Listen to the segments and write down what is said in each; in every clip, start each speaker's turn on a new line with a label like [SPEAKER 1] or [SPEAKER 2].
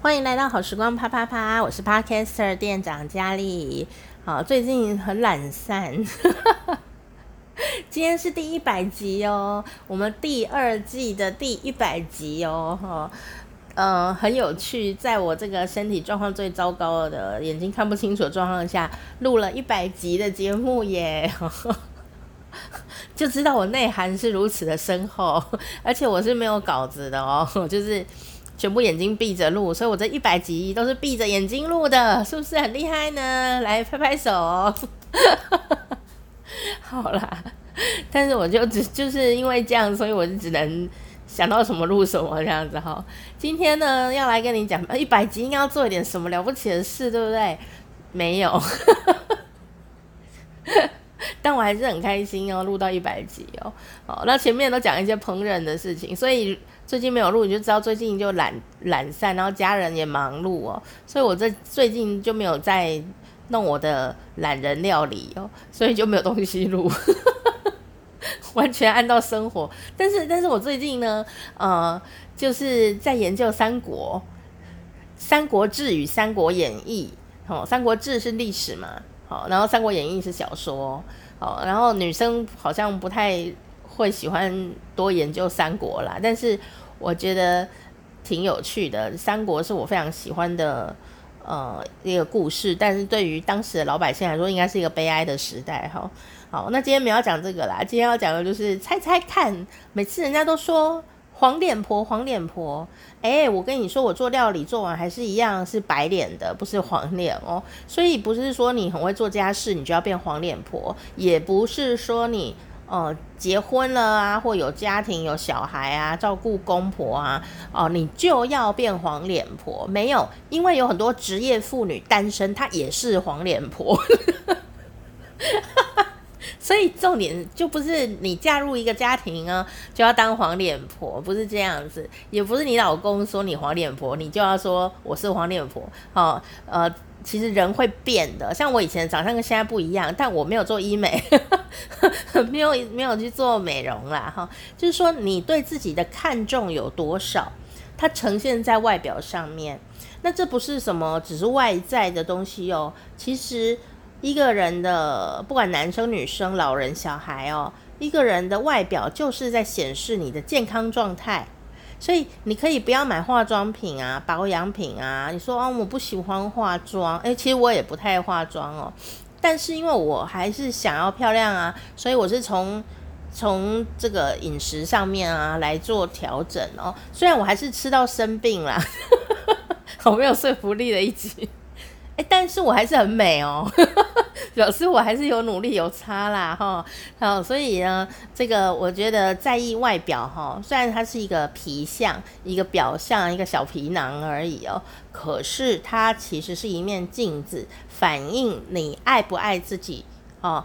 [SPEAKER 1] 欢迎来到好时光啪啪啪，我是 Podcaster 店长佳丽。好，最近很懒散，今天是第一百集哦，我们第二季的第一百集哦，哈，呃，很有趣，在我这个身体状况最糟糕的、眼睛看不清楚的状况下，录了一百集的节目耶，就知道我内涵是如此的深厚，而且我是没有稿子的哦，就是。全部眼睛闭着录，所以我这一百集都是闭着眼睛录的，是不是很厉害呢？来拍拍手哦。好啦，但是我就只就是因为这样，所以我就只能想到什么录什么这样子哈。今天呢，要来跟你讲一百集应该要做一点什么了不起的事，对不对？没有，但我还是很开心哦，录到一百集哦。好，那前面都讲一些烹饪的事情，所以。最近没有录，你就知道最近就懒懒散，然后家人也忙碌哦，所以我这最近就没有在弄我的懒人料理哦，所以就没有东西录，完全按照生活。但是，但是我最近呢，呃，就是在研究三国，《三国志》与《三国演义》哦，《三国志》是历史嘛，好，然后《三国演义》是小说，好，然后女生好像不太。会喜欢多研究三国啦，但是我觉得挺有趣的。三国是我非常喜欢的呃一个故事，但是对于当时的老百姓来说，应该是一个悲哀的时代哈。好，那今天没有要讲这个啦，今天要讲的就是猜猜看。每次人家都说黄脸婆，黄脸婆，诶，我跟你说，我做料理做完还是一样是白脸的，不是黄脸哦。所以不是说你很会做家事，你就要变黄脸婆，也不是说你。哦，结婚了啊，或有家庭有小孩啊，照顾公婆啊，哦，你就要变黄脸婆？没有，因为有很多职业妇女单身，她也是黄脸婆。所以重点就不是你嫁入一个家庭啊，就要当黄脸婆，不是这样子，也不是你老公说你黄脸婆，你就要说我是黄脸婆。哦，呃。其实人会变的，像我以前长相跟现在不一样，但我没有做医美，没有没有去做美容啦，哈，就是说你对自己的看重有多少，它呈现在外表上面。那这不是什么只是外在的东西哦，其实一个人的不管男生女生、老人小孩哦，一个人的外表就是在显示你的健康状态。所以你可以不要买化妆品啊、保养品啊。你说哦，我不喜欢化妆，诶，其实我也不太化妆哦。但是因为我还是想要漂亮啊，所以我是从从这个饮食上面啊来做调整哦。虽然我还是吃到生病啦，好没有说服力的一集。诶，但是我还是很美哦。表示我还是有努力有差啦哈，好，所以呢，这个我觉得在意外表哈，虽然它是一个皮相，一个表象，一个小皮囊而已哦，可是它其实是一面镜子，反映你爱不爱自己哦。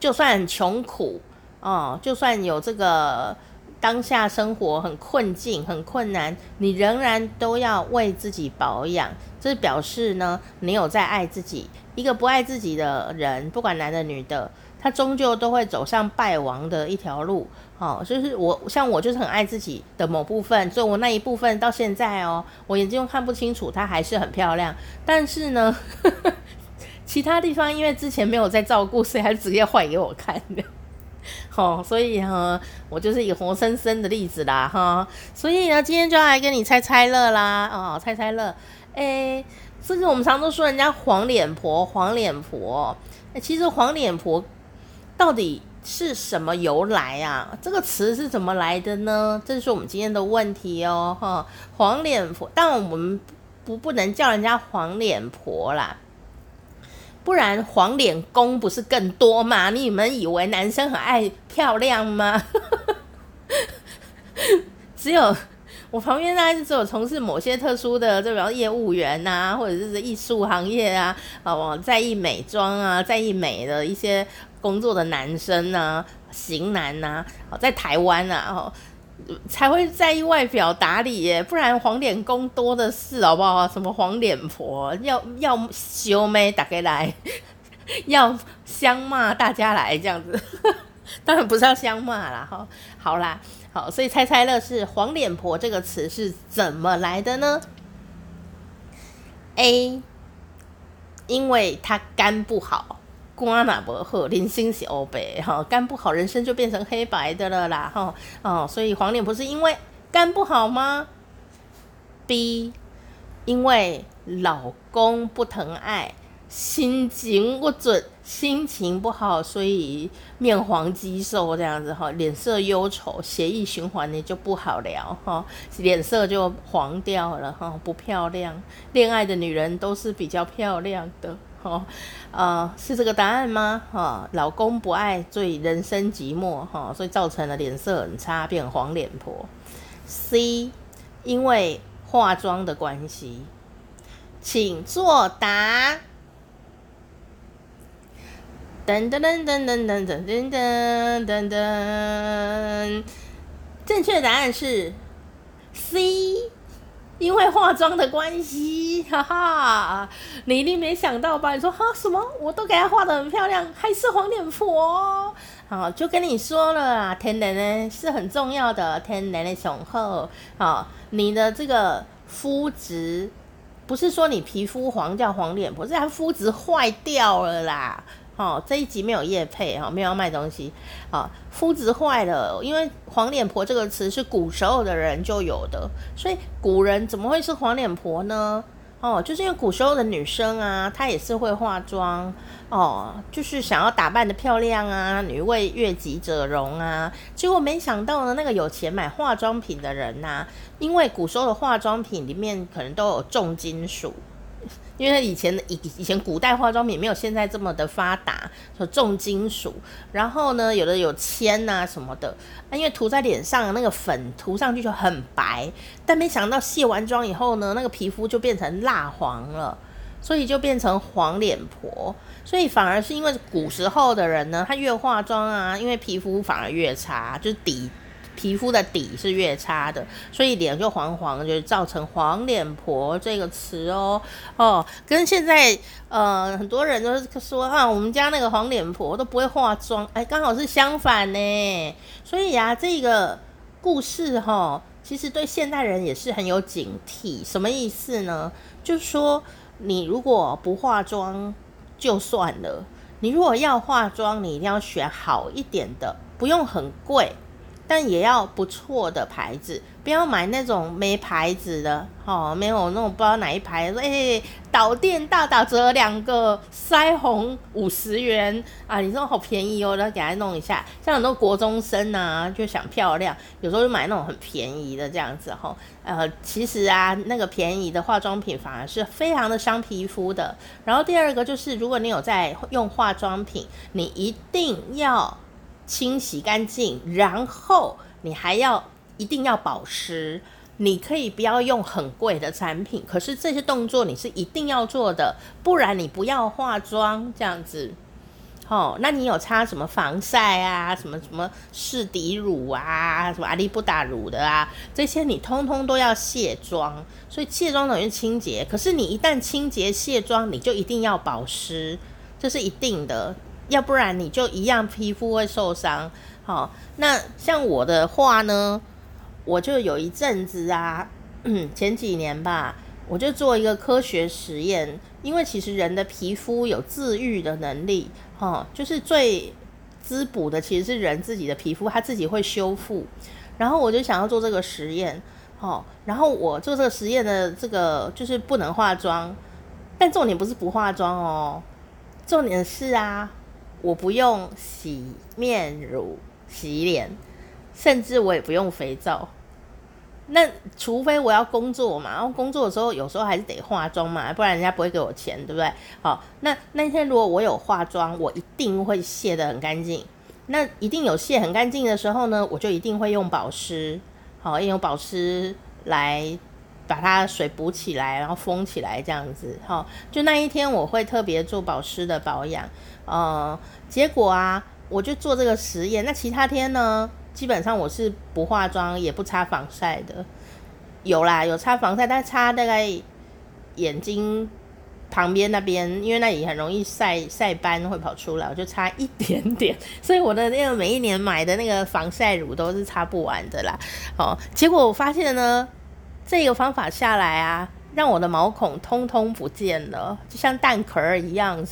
[SPEAKER 1] 就算穷苦哦，就算有这个当下生活很困境、很困难，你仍然都要为自己保养，这表示呢，你有在爱自己。一个不爱自己的人，不管男的女的，他终究都会走上败亡的一条路。哦，就是我，像我就是很爱自己的某部分，所以我那一部分到现在哦，我眼睛又看不清楚，它还是很漂亮。但是呢，呵 呵其他地方因为之前没有在照顾，所以还是直接坏给我看的。哦，所以哈，我就是一个活生生的例子啦，哈。所以呢，今天就要来跟你猜猜乐啦，哦，猜猜乐，诶。甚至我们常都说人家黄脸婆，黄脸婆。其实黄脸婆到底是什么由来啊？这个词是怎么来的呢？这是我们今天的问题哦，哈。黄脸婆，但我们不不能叫人家黄脸婆啦，不然黄脸公不是更多吗？你们以为男生很爱漂亮吗？只有。我旁边大概是只有从事某些特殊的，就比方业务员呐、啊，或者是艺术行业啊，啊，在意美妆啊，在意美的一些工作的男生呐、啊，型男呐、啊，在台湾啊，哦，才会在意外表打理耶，不然黄脸公多的是，好不好？什么黄脸婆，要要修眉打开来，要相骂大家来这样子，当然不是要相骂啦，哈，好啦。好，所以猜猜乐是黄脸婆这个词是怎么来的呢？A，因为他肝不好，肝哪不好，人生是黑白哈，肝不好，人生就变成黑白的了啦哈哦，所以黄脸婆是因为肝不好吗？B，因为老公不疼爱。心情不准，心情不好，所以面黄肌瘦这样子哈，脸色忧愁，血液循环也就不好了哈，脸色就黄掉了哈，不漂亮。恋爱的女人都是比较漂亮的哈，呃，是这个答案吗？哈，老公不爱，所以人生寂寞哈，所以造成了脸色很差，变黄脸婆。C，因为化妆的关系，请作答。噔噔噔噔噔噔噔噔噔噔，正确答案是 C，因为化妆的关系，哈哈，你一定没想到吧？你说哈什么？我都给她画得很漂亮，还是黄脸婆？好，就跟你说了啊，天然呢是很重要的，天然的雄厚。好，你的这个肤质，不是说你皮肤黄叫黄脸婆，是它肤质坏掉了啦。哦，这一集没有业配哈，没有要卖东西。好，肤质坏了，因为黄脸婆这个词是古时候的人就有的，所以古人怎么会是黄脸婆呢？哦，就是因为古时候的女生啊，她也是会化妆哦，就是想要打扮得漂亮啊，女为悦己者容啊。结果没想到呢，那个有钱买化妆品的人呐、啊，因为古时候的化妆品里面可能都有重金属。因为以前的以以前古代化妆品没有现在这么的发达，说重金属，然后呢，有的有铅呐什么的，啊，因为涂在脸上那个粉涂上去就很白，但没想到卸完妆以后呢，那个皮肤就变成蜡黄了，所以就变成黄脸婆，所以反而是因为古时候的人呢，他越化妆啊，因为皮肤反而越差，就是底。皮肤的底是越差的，所以脸就黄黄，就是造成黄脸婆这个词哦哦，跟现在呃很多人都是说啊，我们家那个黄脸婆都不会化妆，哎，刚好是相反呢。所以啊，这个故事哈、哦，其实对现代人也是很有警惕。什么意思呢？就是说你如果不化妆就算了，你如果要化妆，你一定要选好一点的，不用很贵。但也要不错的牌子，不要买那种没牌子的，哦，没有那种不知道哪一牌，说哎，导电大打折，两个腮红五十元啊，你说好便宜哦，来给他弄一下。像很多国中生啊，就想漂亮，有时候就买那种很便宜的这样子，哈，呃，其实啊，那个便宜的化妆品反而是非常的伤皮肤的。然后第二个就是，如果你有在用化妆品，你一定要。清洗干净，然后你还要一定要保湿。你可以不要用很贵的产品，可是这些动作你是一定要做的，不然你不要化妆这样子。哦，那你有擦什么防晒啊？什么什么士迪乳啊？什么阿利布达乳的啊？这些你通通都要卸妆。所以卸妆等于清洁，可是你一旦清洁卸妆，你就一定要保湿，这是一定的。要不然你就一样皮肤会受伤。好，那像我的话呢，我就有一阵子啊，前几年吧，我就做一个科学实验，因为其实人的皮肤有自愈的能力，哈，就是最滋补的其实是人自己的皮肤，它自己会修复。然后我就想要做这个实验，好，然后我做这个实验的这个就是不能化妆，但重点不是不化妆哦，重点是啊。我不用洗面乳洗脸，甚至我也不用肥皂。那除非我要工作嘛，然后工作的时候有时候还是得化妆嘛，不然人家不会给我钱，对不对？好，那那天如果我有化妆，我一定会卸得很干净。那一定有卸很干净的时候呢，我就一定会用保湿，好，用保湿来把它水补起来，然后封起来这样子。好，就那一天我会特别做保湿的保养。呃，结果啊，我就做这个实验。那其他天呢，基本上我是不化妆，也不擦防晒的。有啦，有擦防晒，但擦大概眼睛旁边那边，因为那里很容易晒晒斑会跑出来，我就擦一点点。所以我的那个每一年买的那个防晒乳都是擦不完的啦。哦，结果我发现呢，这个方法下来啊。让我的毛孔通通不见了，就像蛋壳一样。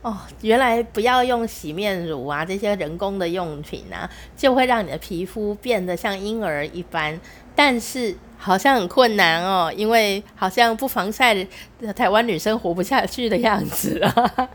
[SPEAKER 1] 哦，原来不要用洗面乳啊，这些人工的用品啊，就会让你的皮肤变得像婴儿一般。但是好像很困难哦，因为好像不防晒，台湾女生活不下去的样子啊。